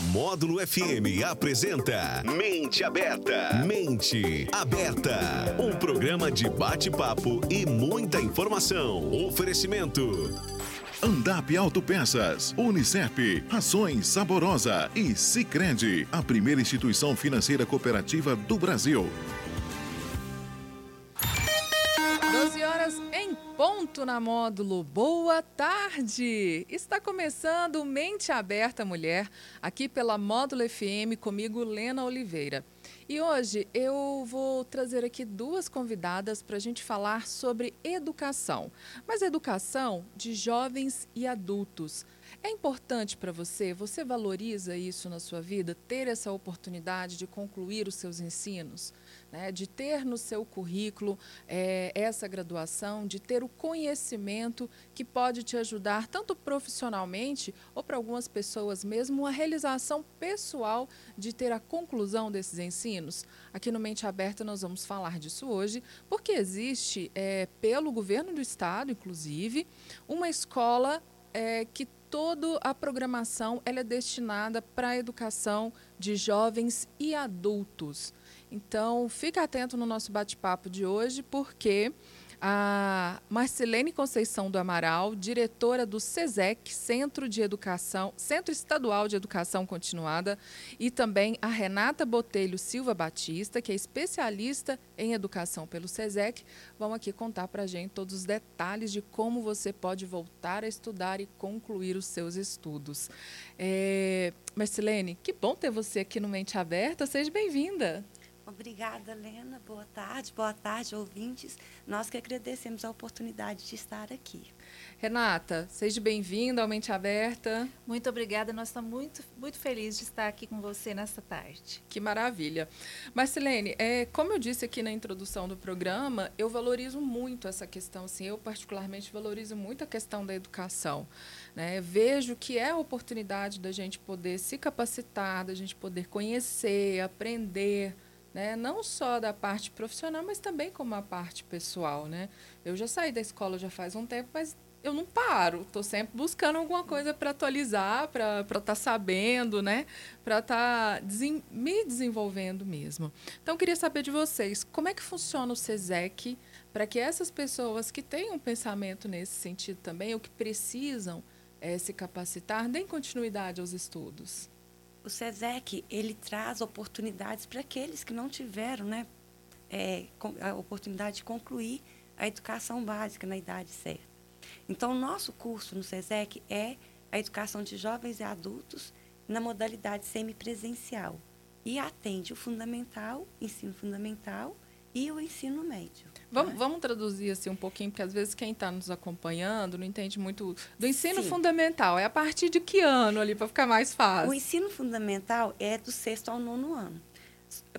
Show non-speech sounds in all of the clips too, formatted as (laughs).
Módulo FM apresenta Mente Aberta. Mente Aberta. Um programa de bate-papo e muita informação. Oferecimento. Andap Autopeças, Unicep, Rações Saborosa e Sicredi, a primeira instituição financeira cooperativa do Brasil. Ponto na módulo. Boa tarde! Está começando Mente Aberta Mulher, aqui pela Módulo FM, comigo, Lena Oliveira. E hoje eu vou trazer aqui duas convidadas para a gente falar sobre educação, mas educação de jovens e adultos. É importante para você? Você valoriza isso na sua vida? Ter essa oportunidade de concluir os seus ensinos? Né? De ter no seu currículo é, essa graduação, de ter o conhecimento que pode te ajudar tanto profissionalmente ou para algumas pessoas mesmo a realização pessoal de ter a conclusão desses ensinos? Aqui no Mente Aberta nós vamos falar disso hoje, porque existe, é, pelo governo do estado, inclusive, uma escola é, que toda a programação ela é destinada para a educação de jovens e adultos. Então, fica atento no nosso bate-papo de hoje, porque a Marcelene Conceição do Amaral, diretora do SESEC, Centro de Educação, Centro Estadual de Educação Continuada, e também a Renata Botelho Silva Batista, que é especialista em educação pelo SESEC, vão aqui contar para a gente todos os detalhes de como você pode voltar a estudar e concluir os seus estudos. É, Marcelene, que bom ter você aqui no Mente Aberta, seja bem-vinda. Obrigada, Lena. Boa tarde, boa tarde, ouvintes. Nós que agradecemos a oportunidade de estar aqui. Renata, seja bem-vinda ao Mente Aberta. Muito obrigada, nós estamos muito, muito felizes de estar aqui com você nesta tarde. Que maravilha. Marcelene, é, como eu disse aqui na introdução do programa, eu valorizo muito essa questão, assim, eu particularmente valorizo muito a questão da educação. Né? Vejo que é a oportunidade da gente poder se capacitar, da gente poder conhecer, aprender, né? não só da parte profissional, mas também como a parte pessoal. Né? Eu já saí da escola já faz um tempo, mas eu não paro, estou sempre buscando alguma coisa para atualizar, para estar tá sabendo, né? para estar tá desen me desenvolvendo mesmo. Então, queria saber de vocês, como é que funciona o SESEC para que essas pessoas que têm um pensamento nesse sentido também, ou que precisam é, se capacitar, deem continuidade aos estudos? O SESEC ele traz oportunidades para aqueles que não tiveram né, é, a oportunidade de concluir a educação básica na idade certa. Então, nosso curso no SESEC é a educação de jovens e adultos na modalidade semipresencial e atende o fundamental, ensino fundamental e o ensino médio. Vamos, né? vamos traduzir assim um pouquinho, porque às vezes quem está nos acompanhando não entende muito do ensino Sim. fundamental. É a partir de que ano ali, para ficar mais fácil? O ensino fundamental é do sexto ao nono ano.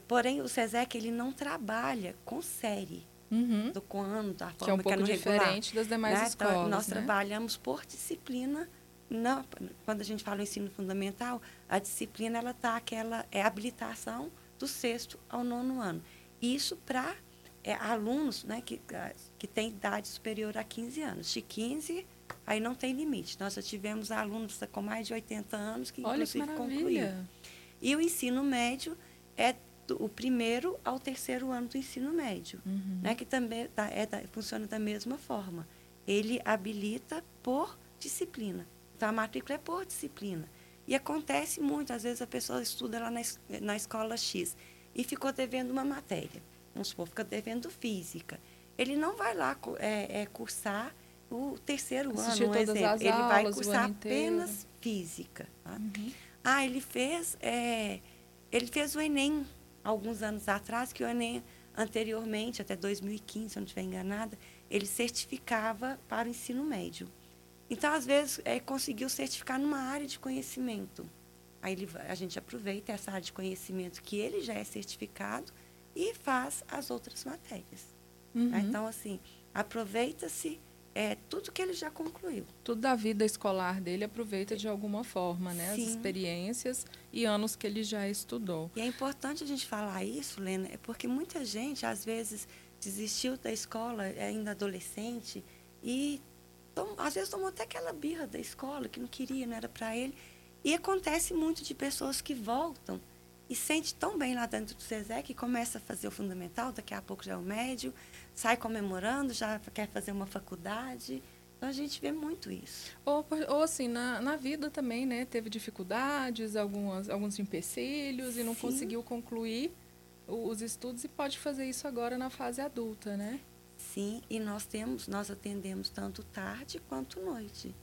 Porém, o SESEC ele não trabalha com série. Uhum. Do ano, da forma que é um pouco é diferente das demais né? escolas. Então, nós né? trabalhamos por disciplina. Não, quando a gente fala em ensino fundamental, a disciplina ela tá aquela é habilitação do sexto ao nono ano. Isso para é, alunos né, que, que têm idade superior a 15 anos. De 15, aí não tem limite. Nós já tivemos alunos com mais de 80 anos que, Olha inclusive, que concluíram. E o ensino médio é do, o primeiro ao terceiro ano do ensino médio, uhum. né, que também tá, é, funciona da mesma forma. Ele habilita por disciplina. Então, a matrícula é por disciplina. E acontece muito, às vezes a pessoa estuda lá na, na escola X e ficou devendo uma matéria vamos supor, fica devendo física. Ele não vai lá é, é, cursar o terceiro Assistir ano, um exemplo. Aulas, ele vai cursar apenas física. Tá? Uhum. Ah, ele fez, é, ele fez o Enem alguns anos atrás, que o Enem anteriormente, até 2015, se eu não estiver enganada, ele certificava para o ensino médio. Então, às vezes, é, conseguiu certificar numa área de conhecimento. Aí ele, a gente aproveita essa área de conhecimento que ele já é certificado e faz as outras matérias. Uhum. Né? Então, assim, aproveita-se é, tudo que ele já concluiu. Tudo da vida escolar dele aproveita de alguma forma, né? Sim. As experiências e anos que ele já estudou. E é importante a gente falar isso, Lena, é porque muita gente, às vezes, desistiu da escola ainda adolescente e tom, às vezes tomou até aquela birra da escola que não queria, não era para ele. E acontece muito de pessoas que voltam e sente tão bem lá dentro do SESEC que começa a fazer o fundamental, daqui a pouco já é o médio, sai comemorando, já quer fazer uma faculdade. Então a gente vê muito isso. Ou, ou assim, na, na vida também, né? Teve dificuldades, algumas, alguns empecilhos e não Sim. conseguiu concluir os estudos e pode fazer isso agora na fase adulta, né? Sim, e nós temos, nós atendemos tanto tarde quanto noite.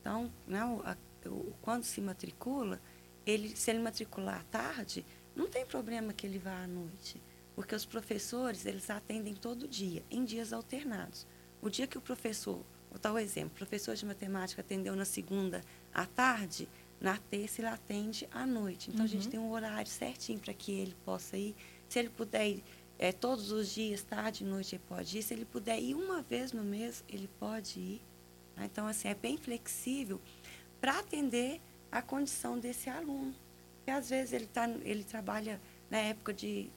Então, né, a, quando se matricula, ele, se ele matricular à tarde, não tem problema que ele vá à noite, porque os professores eles atendem todo dia, em dias alternados. O dia que o professor Vou dar um exemplo. O professor de matemática atendeu na segunda à tarde, na terça ele atende à noite. Então, uhum. a gente uhum. tem um horário certinho para que ele possa ir. Se ele puder ir é, todos os dias, tarde e noite, ele pode ir. Se ele puder ir uma vez no mês, ele pode ir. Tá? Então, assim, é bem flexível para atender a condição desse aluno. Porque, às vezes, ele, tá, ele trabalha na época de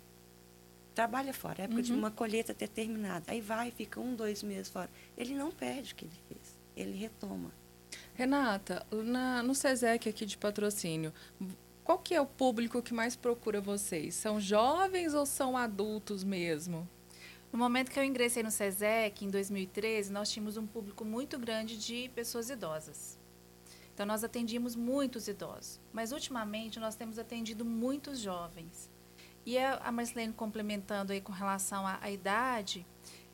trabalha fora, época uhum. de uma colheita determinada. Aí vai, fica um, dois meses fora. Ele não perde o que ele fez, ele retoma. Renata, na, no SESEC aqui de patrocínio, qual que é o público que mais procura vocês? São jovens ou são adultos mesmo? No momento que eu ingressei no SESEC, em 2013, nós tínhamos um público muito grande de pessoas idosas. Então, nós atendíamos muitos idosos. Mas, ultimamente, nós temos atendido muitos jovens. E a Marcelene complementando aí com relação à, à idade,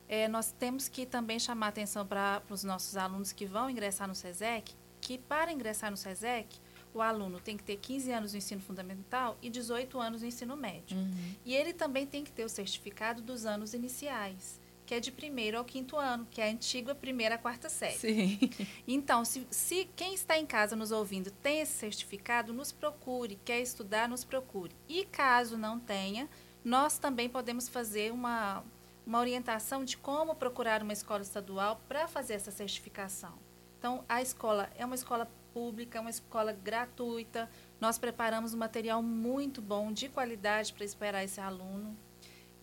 é, nós temos que também chamar atenção para os nossos alunos que vão ingressar no SESEC, que para ingressar no SESEC, o aluno tem que ter 15 anos no ensino fundamental e 18 anos no ensino médio. Uhum. E ele também tem que ter o certificado dos anos iniciais que é de primeiro ao quinto ano, que é a antiga primeira a quarta série. Sim. (laughs) Então, se, se quem está em casa nos ouvindo tem esse certificado, nos procure, quer estudar, nos procure. E caso não tenha, nós também podemos fazer uma, uma orientação de como procurar uma escola estadual para fazer essa certificação. Então, a escola é uma escola pública, é uma escola gratuita. Nós preparamos um material muito bom, de qualidade, para esperar esse aluno.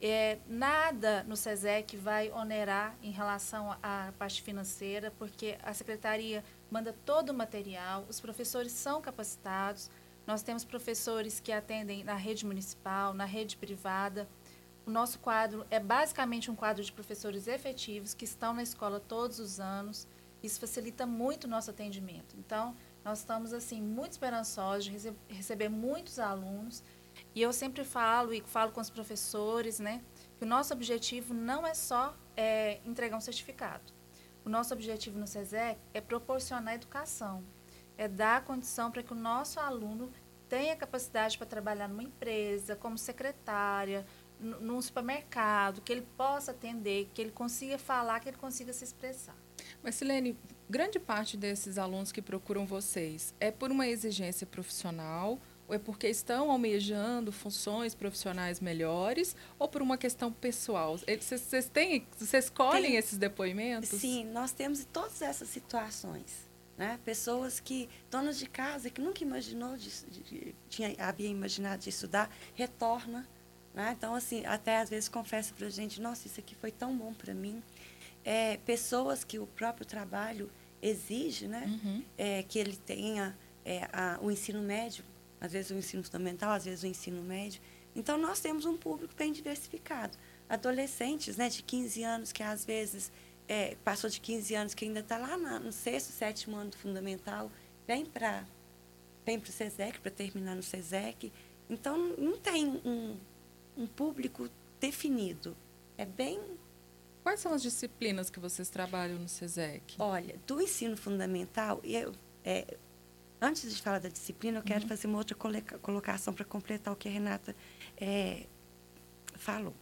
É, nada no SESEC vai onerar em relação à parte financeira, porque a secretaria manda todo o material, os professores são capacitados, nós temos professores que atendem na rede municipal, na rede privada. O nosso quadro é basicamente um quadro de professores efetivos que estão na escola todos os anos. Isso facilita muito o nosso atendimento. Então, nós estamos assim muito esperançosos de receber muitos alunos e eu sempre falo e falo com os professores, né, que o nosso objetivo não é só é, entregar um certificado. O nosso objetivo no SESEC é proporcionar educação, é dar condição para que o nosso aluno tenha capacidade para trabalhar numa empresa, como secretária, num supermercado, que ele possa atender, que ele consiga falar, que ele consiga se expressar. Mas, Silene, grande parte desses alunos que procuram vocês é por uma exigência profissional é porque estão almejando funções profissionais melhores ou por uma questão pessoal? Vocês têm, vocês escolhem Tem, esses depoimentos? Sim, nós temos todas essas situações. Né? Pessoas que, donas de casa, que nunca imaginou, de, de, tinha, havia imaginado de estudar, retorna. Né? Então, assim, até às vezes confessa para a gente, nossa, isso aqui foi tão bom para mim. É, pessoas que o próprio trabalho exige, né? Uhum. É, que ele tenha é, a, o ensino médio às vezes o ensino fundamental, às vezes o ensino médio. Então, nós temos um público bem diversificado. Adolescentes né, de 15 anos, que às vezes é, passou de 15 anos, que ainda está lá na, no sexto, sétimo ano do fundamental, vem para vem o SESEC, para terminar no SESEC. Então, não tem um, um público definido. É bem Quais são as disciplinas que vocês trabalham no SESEC? Olha, do ensino fundamental, eu, é, Antes de falar da disciplina, eu quero uhum. fazer uma outra colocação para completar o que a Renata é, falou.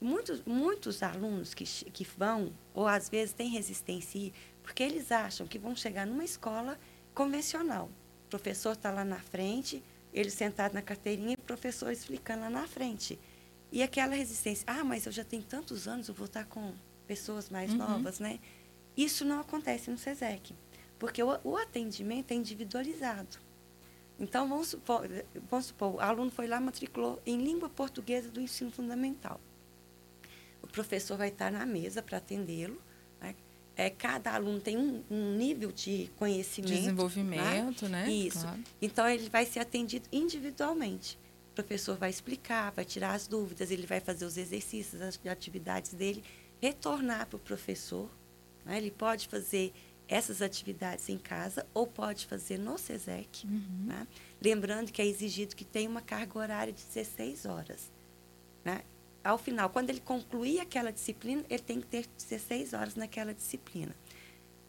Muitos, muitos alunos que, que vão, ou às vezes têm resistência, porque eles acham que vão chegar numa escola convencional. O professor está lá na frente, ele sentado na carteirinha e o professor explicando lá na frente. E aquela resistência, ah, mas eu já tenho tantos anos, eu vou estar com pessoas mais uhum. novas, né? Isso não acontece no SESEC. Porque o, o atendimento é individualizado. Então, vamos supor, vamos supor, o aluno foi lá, matriculou em língua portuguesa do ensino fundamental. O professor vai estar na mesa para atendê-lo. Né? é, cada aluno tem um, um nível de conhecimento. Desenvolvimento, né? né? Isso. Claro. Então, ele vai ser atendido individualmente. O professor vai explicar, vai tirar as dúvidas, ele vai fazer os exercícios, as atividades dele, retornar para o professor. Né? Ele pode fazer essas atividades em casa ou pode fazer no SESEC. Uhum. Né? Lembrando que é exigido que tenha uma carga horária de 16 horas. Né? ao final, quando ele concluir aquela disciplina, ele tem que ter 16 horas naquela disciplina.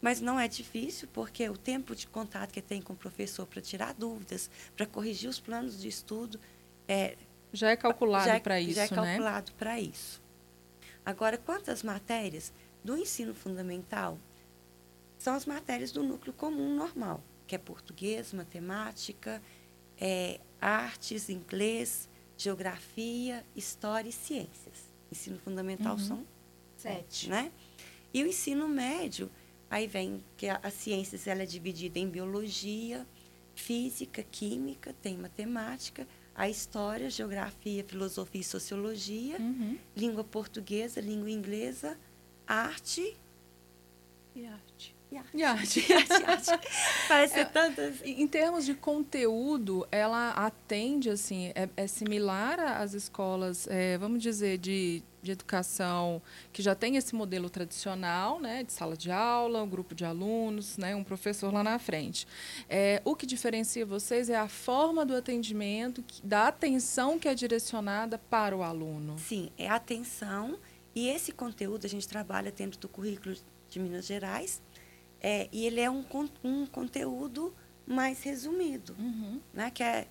Mas não é difícil, porque o tempo de contato que tem com o professor para tirar dúvidas, para corrigir os planos de estudo, é, já é calculado é para isso, Já é né? calculado né? para isso. Agora, quantas matérias do ensino fundamental são as matérias do núcleo comum normal, que é português, matemática, é, artes, inglês, geografia, história e ciências. Ensino fundamental uhum. são sete, né? E o ensino médio, aí vem que a, a ciências ela é dividida em biologia, física, química, tem matemática, a história, geografia, filosofia e sociologia, uhum. língua portuguesa, língua inglesa, arte e arte. (laughs) E. E e arte, arte. Parece ser é, tantas. Em termos de conteúdo, ela atende, assim, é, é similar às escolas, é, vamos dizer, de, de educação que já tem esse modelo tradicional, né, de sala de aula, um grupo de alunos, né, um professor lá na frente. É, o que diferencia vocês é a forma do atendimento, da atenção que é direcionada para o aluno. Sim, é atenção e esse conteúdo a gente trabalha dentro do currículo de Minas Gerais, é, e ele é um, um conteúdo mais resumido, uhum. né? que é,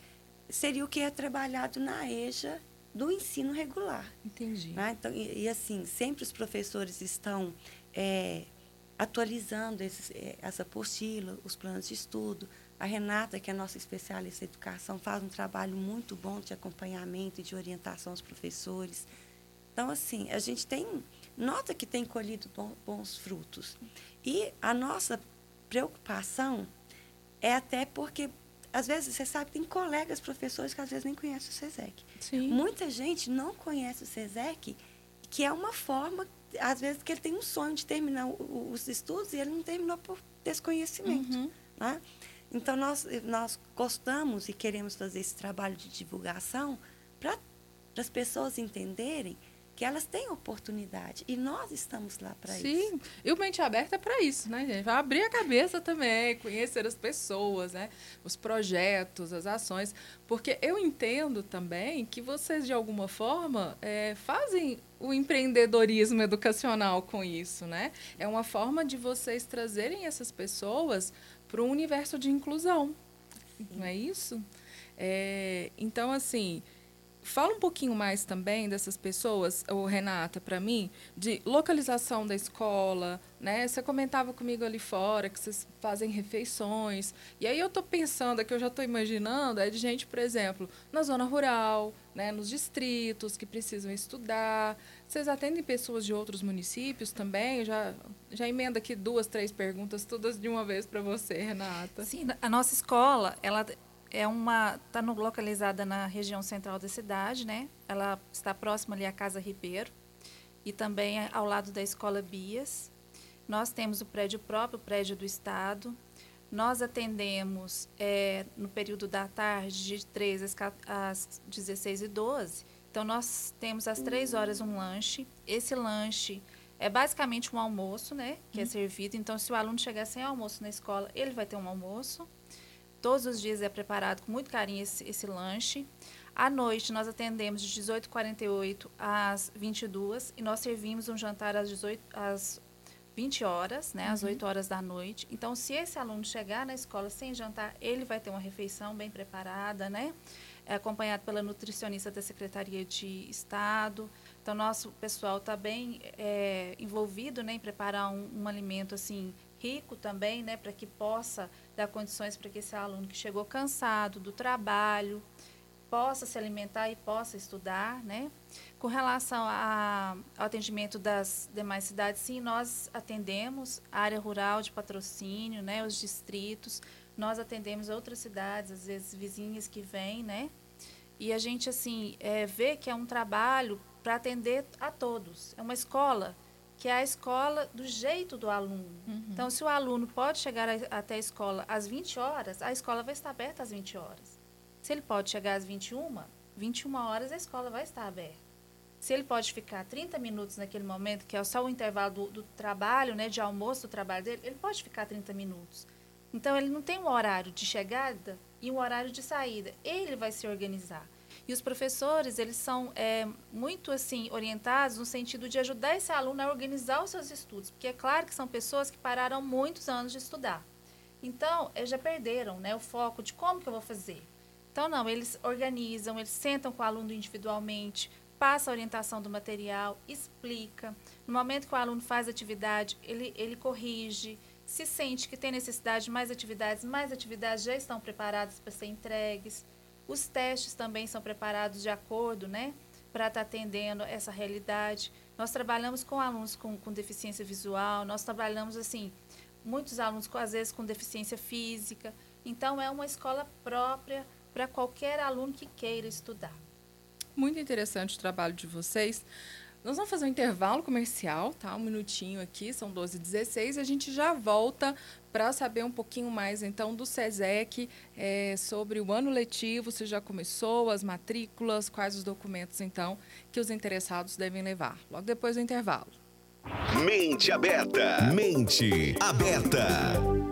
seria o que é trabalhado na EJA do ensino regular. Entendi. Né? Então, e, e, assim, sempre os professores estão é, atualizando esses, é, essa apostila, os planos de estudo. A Renata, que é nossa especialista em educação, faz um trabalho muito bom de acompanhamento e de orientação aos professores. Então, assim, a gente tem nota que tem colhido bons frutos. E a nossa preocupação é até porque, às vezes, você sabe, tem colegas professores que às vezes nem conhecem o SESEC. Sim. Muita gente não conhece o SESEC, que é uma forma, às vezes, que ele tem um sonho de terminar o, os estudos e ele não terminou por desconhecimento. Uhum. Né? Então, nós, nós gostamos e queremos fazer esse trabalho de divulgação para as pessoas entenderem que elas têm oportunidade e nós estamos lá para isso. Sim, e o Mente Aberta é para isso, né, gente? Vai abrir a cabeça também, conhecer as pessoas, né? Os projetos, as ações, porque eu entendo também que vocês, de alguma forma, é, fazem o empreendedorismo educacional com isso, né? É uma forma de vocês trazerem essas pessoas para um universo de inclusão, Sim. não é isso? É, então, assim, Fala um pouquinho mais também dessas pessoas, ou Renata, para mim, de localização da escola, né? Você comentava comigo ali fora que vocês fazem refeições. E aí eu estou pensando, que eu já estou imaginando, é de gente, por exemplo, na zona rural, né, nos distritos que precisam estudar. Vocês atendem pessoas de outros municípios também? Já já emenda aqui duas, três perguntas todas de uma vez para você, Renata. Sim, a nossa escola, ela é uma está localizada na região central da cidade, né? Ela está próxima ali à Casa Ribeiro e também é ao lado da Escola Bias. Nós temos o prédio próprio, o prédio do Estado. Nós atendemos é, no período da tarde de 13 às, às 16 e 12. Então, nós temos às 3 horas um lanche. Esse lanche é basicamente um almoço, né? Que é uhum. servido. Então, se o aluno chegar sem almoço na escola, ele vai ter um almoço. Todos os dias é preparado com muito carinho esse, esse lanche. À noite, nós atendemos de 18h48 às 22 e nós servimos um jantar às, 18, às 20 horas, né, uhum. às 8 horas da noite. Então, se esse aluno chegar na escola sem jantar, ele vai ter uma refeição bem preparada, né? É acompanhado pela nutricionista da Secretaria de Estado. Então, nosso pessoal está bem é, envolvido né, em preparar um, um alimento assim rico também, né, para que possa dar condições para que esse aluno que chegou cansado do trabalho possa se alimentar e possa estudar, né? Com relação a, ao atendimento das demais cidades, sim, nós atendemos a área rural de patrocínio, né, os distritos, nós atendemos outras cidades, às vezes vizinhas que vêm, né? E a gente, assim, é, vê que é um trabalho para atender a todos. É uma escola que é a escola do jeito do aluno. Uhum. Então, se o aluno pode chegar a, até a escola às 20 horas, a escola vai estar aberta às 20 horas. Se ele pode chegar às 21, 21 horas a escola vai estar aberta. Se ele pode ficar 30 minutos naquele momento, que é só o intervalo do, do trabalho, né, de almoço do trabalho dele, ele pode ficar 30 minutos. Então, ele não tem um horário de chegada e um horário de saída. Ele vai se organizar. E os professores, eles são é, muito assim orientados no sentido de ajudar esse aluno a organizar os seus estudos, porque é claro que são pessoas que pararam muitos anos de estudar. Então, eles já perderam né, o foco de como que eu vou fazer. Então, não, eles organizam, eles sentam com o aluno individualmente, passa a orientação do material, explica. No momento que o aluno faz atividade, ele, ele corrige. Se sente que tem necessidade de mais atividades, mais atividades já estão preparadas para ser entregues. Os testes também são preparados de acordo, né, para estar tá atendendo essa realidade. Nós trabalhamos com alunos com, com deficiência visual, nós trabalhamos, assim, muitos alunos, com, às vezes, com deficiência física. Então, é uma escola própria para qualquer aluno que queira estudar. Muito interessante o trabalho de vocês. Nós vamos fazer um intervalo comercial, tá? Um minutinho aqui, são 12h16, e a gente já volta para saber um pouquinho mais, então, do SESEC, é, sobre o ano letivo, se já começou, as matrículas, quais os documentos, então, que os interessados devem levar. Logo depois do intervalo. Mente aberta. Mente aberta.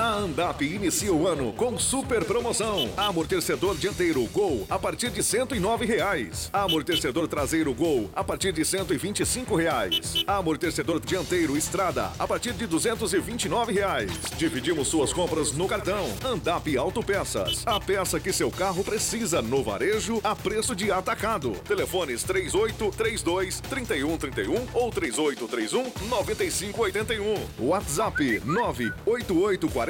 A Andap inicia o ano com super promoção. Amortecedor dianteiro Gol a partir de 109 reais. Amortecedor traseiro Gol a partir de 125 reais. Amortecedor dianteiro Estrada a partir de 229 reais. Dividimos suas compras no cartão. Andap Autopeças. A peça que seu carro precisa no varejo a preço de atacado. Telefones 3832 3131 ou 3831 9581. WhatsApp 98840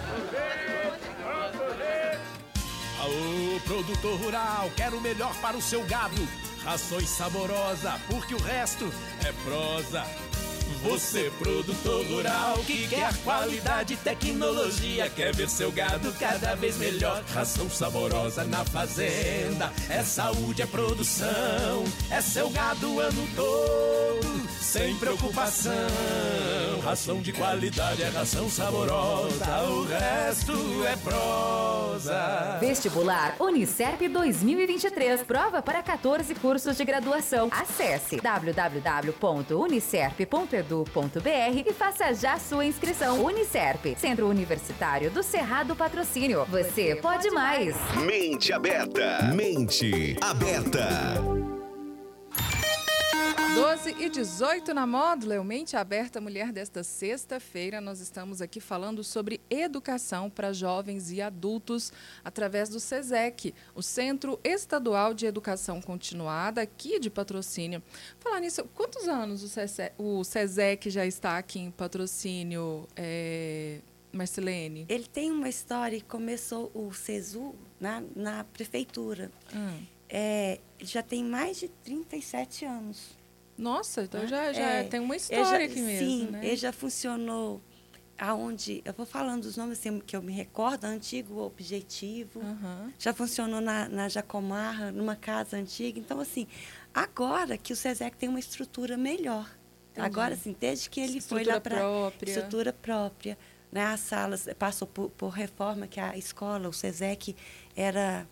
Produtor rural, quero o melhor para o seu gado. Rações saborosa, porque o resto é prosa. Você, produtor rural, que quer qualidade e tecnologia, quer ver seu gado cada vez melhor. Ração saborosa na fazenda, é saúde, é produção, é seu gado o ano todo, sem preocupação. Ração de qualidade é ração saborosa, o resto é prosa. Vestibular Unicerp 2023. Prova para 14 cursos de graduação. Acesse www.unicerp.edu.br e faça já sua inscrição. Unicerp, Centro Universitário do Cerrado Patrocínio. Você pode mais. Mente aberta. Mente aberta. 12 e 18 na módula, eu Mente Aberta Mulher desta sexta-feira. Nós estamos aqui falando sobre educação para jovens e adultos através do SESEC, o Centro Estadual de Educação Continuada, aqui de patrocínio. Falar nisso, quantos anos o SESEC, já está aqui em patrocínio, é, Marcelene? Ele tem uma história, começou o SESU na, na prefeitura. Hum. É, já tem mais de 37 anos. Nossa, então já, já É, tem uma história já- aqui mesmo, sim, né? ele já funcionou aonde, eu vou falando os nomes assim, que eu me recordo, antigo objetivo, Aham. já funcionou na, na Jacomarra, numa casa antiga. Então, assim, agora que o SESEC tem uma estrutura melhor. Entendi. Agora, assim, desde que ele foi Estrutura lá para própria. estrutura própria, né? As salas passou por, por reforma, que a escola, o SESEC, era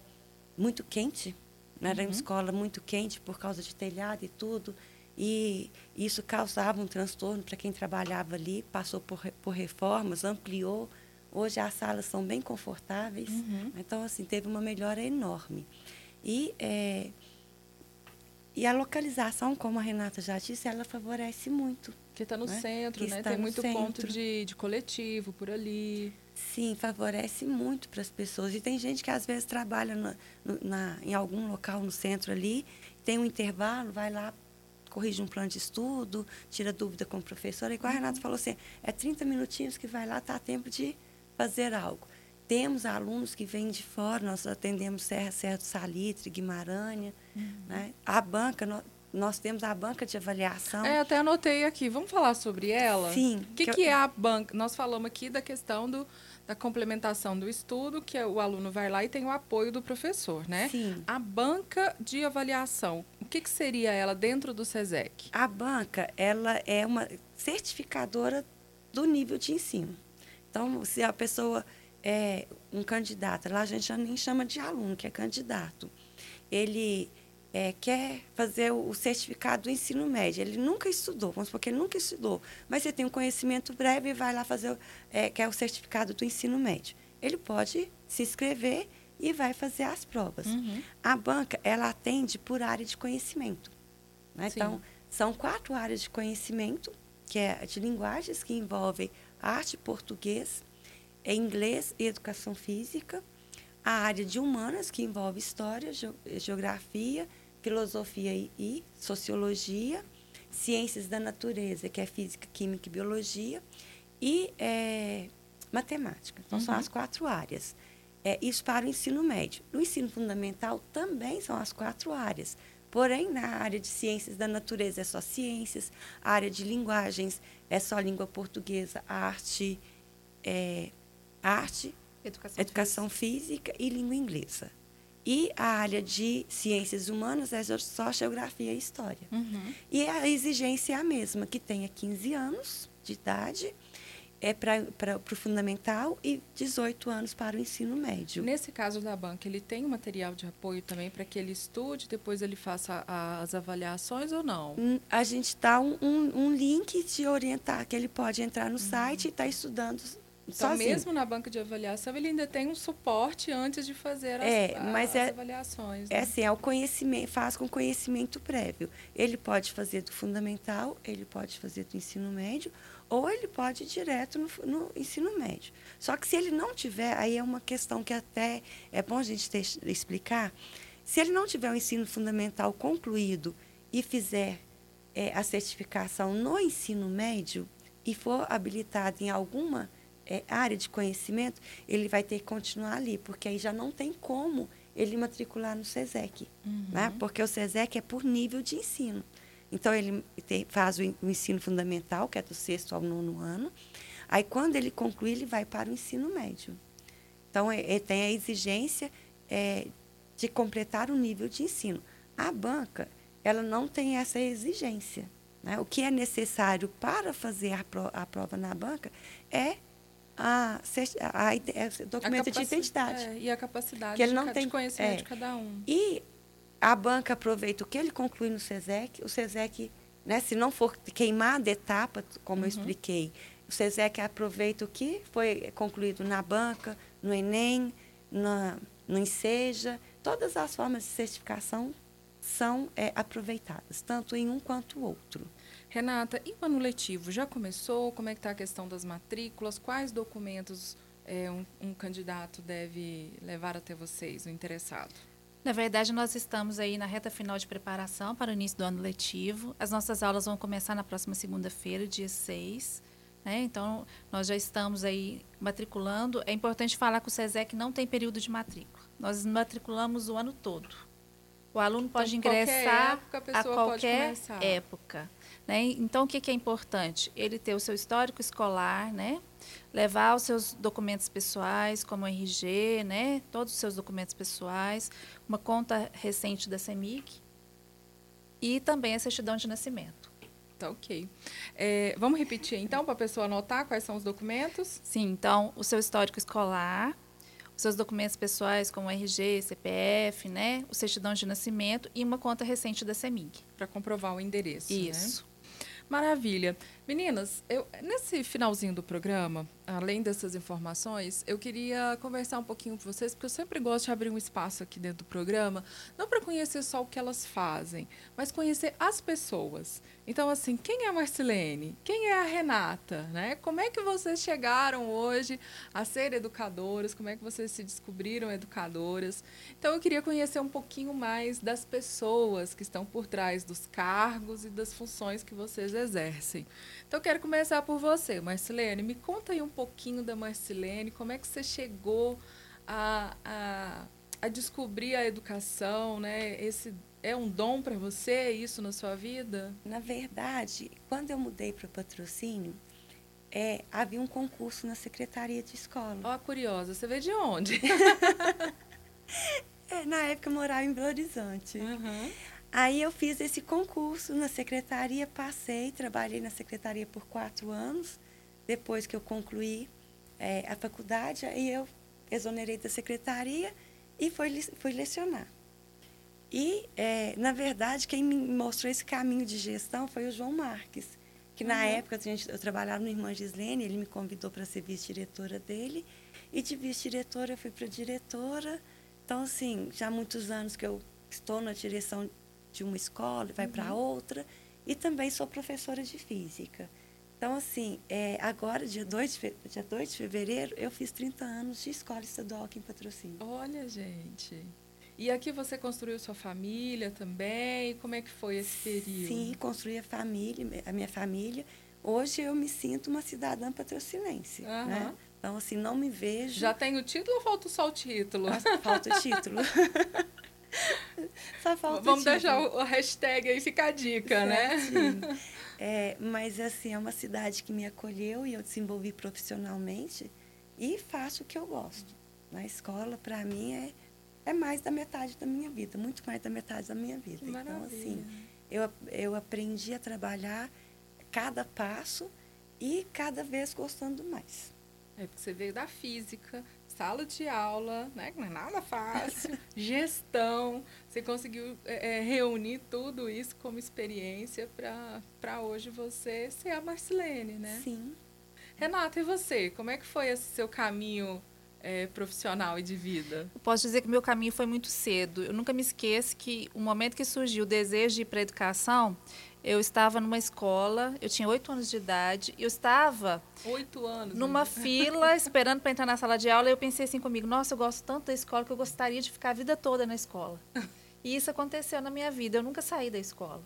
muito quente, né? era uma escola muito quente por causa de telhado e tudo. E isso causava um transtorno para quem trabalhava ali, passou por, por reformas, ampliou. Hoje as salas são bem confortáveis. Então, assim, teve uma melhora enorme. E, eh, e a localização, como a Renata já disse, ela favorece muito. Que está no né? centro, Que né? está Tem muito ponto centro. de, de coletivo por ali. Sim, favorece muito para as pessoas. E tem gente que às vezes trabalha na, na- em algum local no centro ali, tem um intervalo, vai lá corrige um plano de estudo, tira dúvida com o professor. E igual a Renata falou assim, é 30 minutinhos que vai lá, tá tempo de fazer algo. Temos alunos que vêm de fora, nós atendemos Serra, Serra do Salitre, Guimarães, né? A banca, nós, nós temos a banca de avaliação. É, até anotei aqui. Vamos falar sobre ela? Sim. O que, que eu- que é a banca? Nós falamos aqui da questão do, da complementação do estudo, que é o aluno vai lá e tem o apoio do professor, né? Sim. A banca de avaliação, que, que seria ela dentro do SESEC? A banca, ela é uma certificadora do nível de ensino. Então, se a pessoa é um candidato, lá a gente já nem chama de aluno, que é candidato. Ele é, quer fazer o certificado do ensino médio. Ele nunca estudou, vamos supor que ele nunca estudou, mas você tem um conhecimento breve e vai lá fazer, é, quer o certificado do ensino médio. Ele pode se inscrever e vai fazer as provas. A banca, ela atende por área de conhecimento. né? Então, são quatro áreas de conhecimento, que é de linguagens, que envolvem arte, português, inglês e educação física. A área de humanas, que envolve história, geo- geografia, filosofia e, e sociologia. Ciências da natureza, que é física, química e biologia. E é, matemática. Então, são Uhum. as quatro áreas. É, isso para o ensino médio. No ensino fundamental também são as quatro áreas. Porém, na área de ciências da natureza é só ciências, a área de linguagens é só língua portuguesa, arte, é, arte Educação, educação física e língua inglesa. E a área de ciências humanas é só geografia e história. Uhum. E a exigência é a mesma, que tenha 15 anos de idade é para o fundamental e 18 anos para o ensino médio. Nesse caso da banca, ele tem um material de apoio também para que ele estude, depois ele faça a- as avaliações ou não? Hum, A gente dá um, um, um link de orientar, que ele pode entrar no site e estar estudando Então, sozinho. mesmo na banca de avaliação, ele ainda tem um suporte antes de fazer as, É, as é- avaliações. É né? assim, é o conhecimento, faz com conhecimento prévio. Ele pode fazer do fundamental, ele pode fazer do ensino médio, ou ele pode ir direto no, no ensino médio. Só que se ele não tiver, aí é uma questão que até é bom a gente ter- explicar. Se ele não tiver o ensino fundamental concluído e fizer é, a certificação no ensino médio e for habilitado em alguma é, área de conhecimento, ele vai ter que continuar ali, porque aí já não tem como ele matricular no SESEC, né? porque o SESEC é por nível de ensino. Então, ele te- faz o o ensino fundamental, que é do sexto ao nono ano, aí quando ele concluir, ele vai para o ensino médio. Então, é- é- tem a exigência é, de completar o nível de ensino. A banca, ela não tem essa exigência. né? O que é necessário para fazer a, pro- a prova na banca é a, a, o A documento de capaci- identidade. é, e a capacidade Que ele de, não ca- tem- de conhecimento é. de cada um. E a banca aproveita o que ele conclui no SESEC, o SESEC, né, se não for queimada etapa, como eu expliquei, o SESEC aproveita o que foi concluído na banca, no Enem, na, no Enseja, todas as formas de certificação são é, aproveitadas, tanto em um quanto o outro. Renata, e o ano letivo? Já começou? Como é que está a questão das matrículas? Quais documentos é, um, um candidato deve levar até vocês, o interessado? Na verdade, nós estamos aí na reta final de preparação para o início do ano letivo. As nossas aulas vão começar na próxima segunda-feira, dia 6. Né? Então, nós já estamos aí matriculando. É importante falar que o SESEC não tem período de matrícula. Nós matriculamos o ano todo. O aluno pode Então, qualquer ingressar época, a a qualquer época. Né? Então, o que, que é importante? Ele ter o seu histórico escolar, né? levar os seus documentos pessoais, como o RG, né? todos os seus documentos pessoais, uma conta recente da CEMIC e também a certidão de nascimento. Tá ok. É, vamos repetir então, para a pessoa anotar quais são os documentos? Sim, então, o seu histórico escolar, os seus documentos pessoais, como o RG, CPF, né? o certidão de nascimento e uma conta recente da CEMIG. Para comprovar o endereço. né? Maravilha. Meninas, eu, nesse finalzinho do programa, além dessas informações, eu queria conversar um pouquinho com vocês, porque eu sempre gosto de abrir um espaço aqui dentro do programa, não para conhecer só o que elas fazem, mas conhecer as pessoas. Então, assim, quem é a Marcelene? Quem é a Renata? Né? Como é que vocês chegaram hoje a ser educadoras? Como é que vocês se descobriram educadoras? Então, eu queria conhecer um pouquinho mais das pessoas que estão por trás dos cargos e das funções que vocês exercem. Então, eu quero começar por você, Marcelene. Me conta aí um pouquinho da Marcelene, como é que você chegou a, a, a descobrir a educação, né? Esse é um dom para você isso na sua vida? Na verdade, quando eu mudei para o patrocínio, é, havia um concurso na secretaria de escola. Ó, oh, curiosa, você veio de onde? (laughs) é, na época eu morava em Belo Horizonte. Uhum. Aí eu fiz esse concurso na secretaria, passei, trabalhei na secretaria por quatro anos. Depois que eu concluí é, a faculdade, aí eu exonerei da secretaria e fui, fui lecionar. E, é, na verdade, quem me mostrou esse caminho de gestão foi o João Marques, que na uhum. época a gente, eu trabalhava no Irmã Gislene, ele me convidou para ser vice-diretora dele, e de vice-diretora eu fui para diretora. Então, assim, já há muitos anos que eu estou na direção de uma escola, vai uhum. para outra, e também sou professora de física. Então, assim, é, agora, dia 2, de, dia 2 de fevereiro, eu fiz 30 anos de escola estadual aqui em Patrocínio. Olha, gente. E aqui você construiu sua família também? Como é que foi esse período? Sim, construí a família, a minha família. Hoje eu me sinto uma cidadã patrocinense, uhum. né? Então, assim, não me vejo... Já tem o título ou falta só o título? Falta o título. (laughs) (laughs) só falta Vamos o título. deixar o hashtag aí, fica a dica, né? Certinho. né? É, mas, assim, é uma cidade que me acolheu e eu desenvolvi profissionalmente e faço o que eu gosto. Na escola, para mim, é é mais da metade da minha vida, muito mais da metade da minha vida. Então, assim, eu, eu aprendi a trabalhar cada passo e cada vez gostando mais. É porque você veio da física, sala de aula, né? Que não é nada fácil, (laughs) gestão. Você conseguiu é, é, reunir tudo isso como experiência para hoje você ser a Marcelene, né? Sim. Renata, e você? Como é que foi esse seu caminho é, profissional e de vida? Eu posso dizer que meu caminho foi muito cedo. Eu nunca me esqueço que o momento que surgiu o desejo de ir para a educação, eu estava numa escola, eu tinha oito anos de idade, eu estava oito anos numa fila (laughs) esperando para entrar na sala de aula. E eu pensei assim comigo: Nossa, eu gosto tanto da escola que eu gostaria de ficar a vida toda na escola. (laughs) E isso aconteceu na minha vida. Eu nunca saí da escola.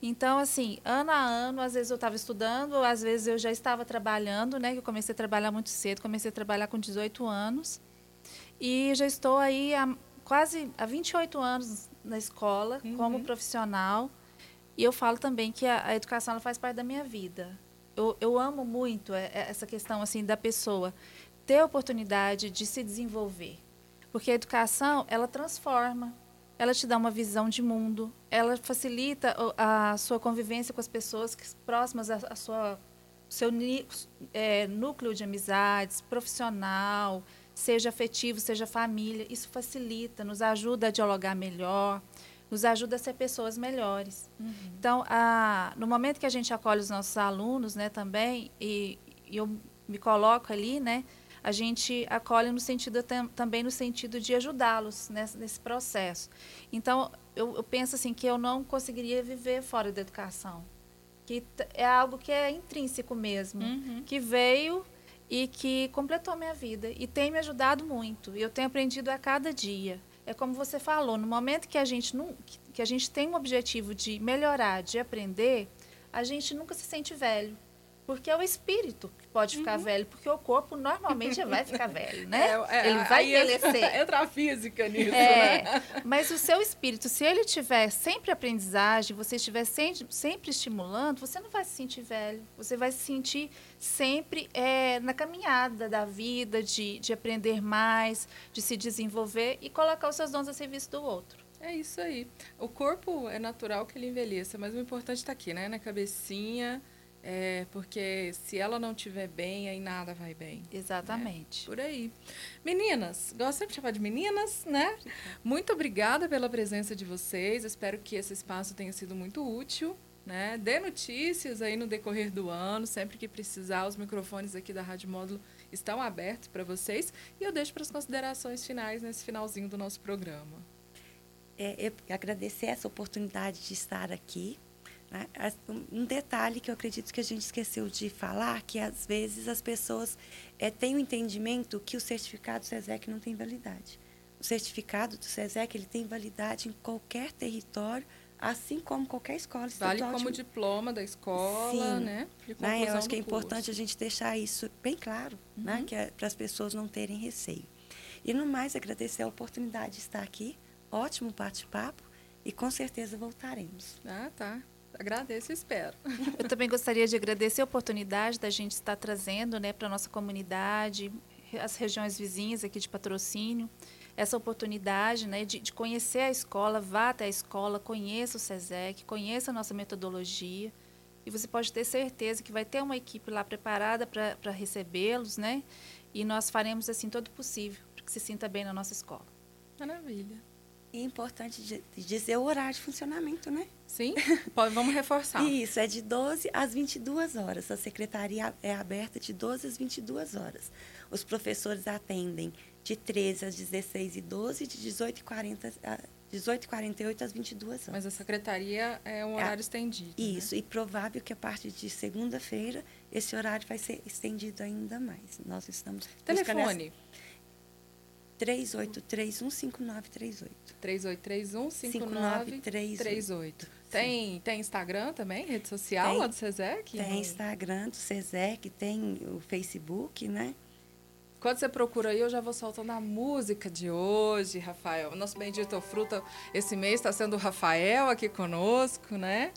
Então, assim, ano a ano, às vezes eu estava estudando, às vezes eu já estava trabalhando, né? Que eu comecei a trabalhar muito cedo, comecei a trabalhar com 18 anos. E já estou aí há quase há 28 anos na escola, uhum. como profissional. E eu falo também que a, a educação ela faz parte da minha vida. Eu, eu amo muito é, é, essa questão assim da pessoa ter a oportunidade de se desenvolver. Porque a educação, ela transforma, ela te dá uma visão de mundo, ela facilita a sua convivência com as pessoas próximas à sua seu é, núcleo de amizades, profissional, seja afetivo, seja família. Isso facilita, nos ajuda a dialogar melhor, nos ajuda a ser pessoas melhores. Uhum. Então, a, no momento que a gente acolhe os nossos alunos, né, também, e, e eu me coloco ali, né, a gente acolhe no sentido também no sentido de ajudá-los nesse, nesse, processo. Então, eu, eu, penso assim que eu não conseguiria viver fora da educação, que é algo que é intrínseco mesmo, uhum. que veio e que completou a minha vida e tem me ajudado muito. Eu tenho aprendido a cada dia. É como você falou, no momento que a gente não, que a gente tem um objetivo de melhorar, de aprender, a gente nunca se sente velho. Porque é o espírito que pode ficar uhum. velho, porque o corpo normalmente vai ficar velho, né? É, é, ele vai envelhecer. (laughs) Entra a física nisso, é, né? Mas o seu espírito, se ele tiver sempre aprendizagem, você estiver sempre, sempre estimulando, você não vai se sentir velho. Você vai se sentir sempre é, na caminhada da vida, de, de aprender mais, de se desenvolver e colocar os seus dons a serviço do outro. É isso aí. O corpo é natural que ele envelheça, mas o importante está aqui, né? Na cabecinha é, porque se ela não estiver bem, aí nada vai bem. Né? Exatamente. Né? Por aí. Meninas, gosto sempre de chamar de meninas, né? Muito obrigada pela presença de vocês. Espero que esse espaço tenha sido muito útil. né? Dê notícias aí no decorrer do ano, sempre que precisar, os microfones aqui da Rádio Módulo estão abertos para vocês. E eu deixo para as considerações finais nesse finalzinho do nosso programa. É, é agradecer essa oportunidade de estar aqui. Né? Um detalhe que eu acredito que a gente esqueceu de falar, que às vezes as pessoas é, têm o entendimento que o certificado SESEC não tem validade. O certificado do SESEC ele tem validade em qualquer território, assim como qualquer escola estadual. Vale como diploma da escola, Sim. né? né? Eu acho que é importante a gente deixar isso bem claro, né? uhum. né? Que é para as pessoas não terem receio. E no mais, agradecer a oportunidade de estar aqui. Ótimo bate-papo e com certeza voltaremos. Ah, tá. Agradeço e espero. (laughs) Eu também gostaria de agradecer a oportunidade da gente estar trazendo né, para a nossa comunidade, as regiões vizinhas aqui de patrocínio, essa oportunidade né, de, de, conhecer a escola, vá até a escola, conheça o SESEC, conheça a nossa metodologia. E você pode ter certeza que vai ter uma equipe lá preparada para recebê-los, né? E nós faremos assim todo o possível para que se sinta bem na nossa escola. Maravilha. E é importante dizer o horário de funcionamento, né? Sim, (laughs) Pode, vamos reforçar. Isso, é de 12 às 22 horas. A secretaria é aberta de 12 às 22 horas. Os professores atendem de 13 às 16 e 12, de 18 e 40 a 18 e 48 às 22 horas. Mas a secretaria é um horário é, estendido. Né? Isso, né? e provável que a partir de segunda-feira esse horário vai ser estendido ainda mais. Nós estamos. Telefone. 38315938. 38315938. Tem, tem Instagram também, rede social tem, lá do SESEC? Tem Instagram do SESEC, tem o Facebook, né? Quando você procura aí, eu já vou soltando a música de hoje, Rafael. Nosso Bendito Fruta esse mês está sendo o Rafael aqui conosco, né?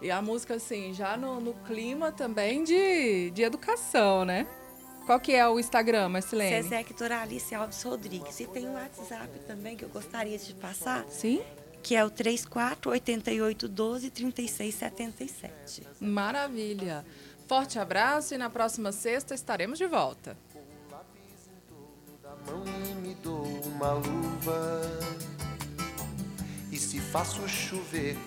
E a música, assim, já no, no clima também de, de educação, né? Qual que é o Instagram, Marcelene? Sesec Doralice Alves Rodrigues. E tem o WhatsApp também que eu gostaria de passar. Sim? Que é o 34 88 12 36 77. Maravilha. Forte abraço e na próxima sexta estaremos de volta. uma luva. E se faço chover